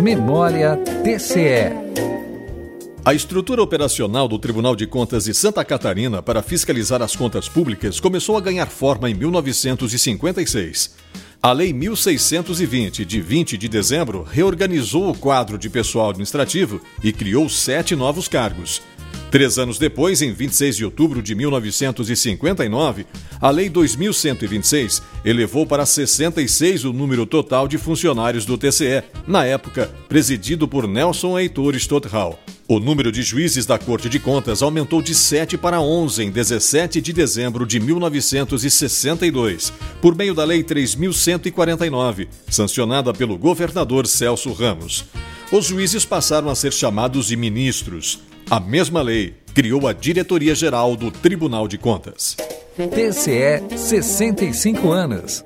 Memória TCE. A estrutura operacional do Tribunal de Contas de Santa Catarina para fiscalizar as contas públicas começou a ganhar forma em 1956. A Lei 1620, de 20 de dezembro, reorganizou o quadro de pessoal administrativo e criou sete novos cargos. Três anos depois, em 26 de outubro de 1959, a Lei 2126 elevou para 66 o número total de funcionários do TCE, na época presidido por Nelson Heitor Stotthal. O número de juízes da Corte de Contas aumentou de 7 para 11 em 17 de dezembro de 1962, por meio da Lei 3149, sancionada pelo governador Celso Ramos. Os juízes passaram a ser chamados de ministros. A mesma lei criou a Diretoria Geral do Tribunal de Contas. TCE 65 anos.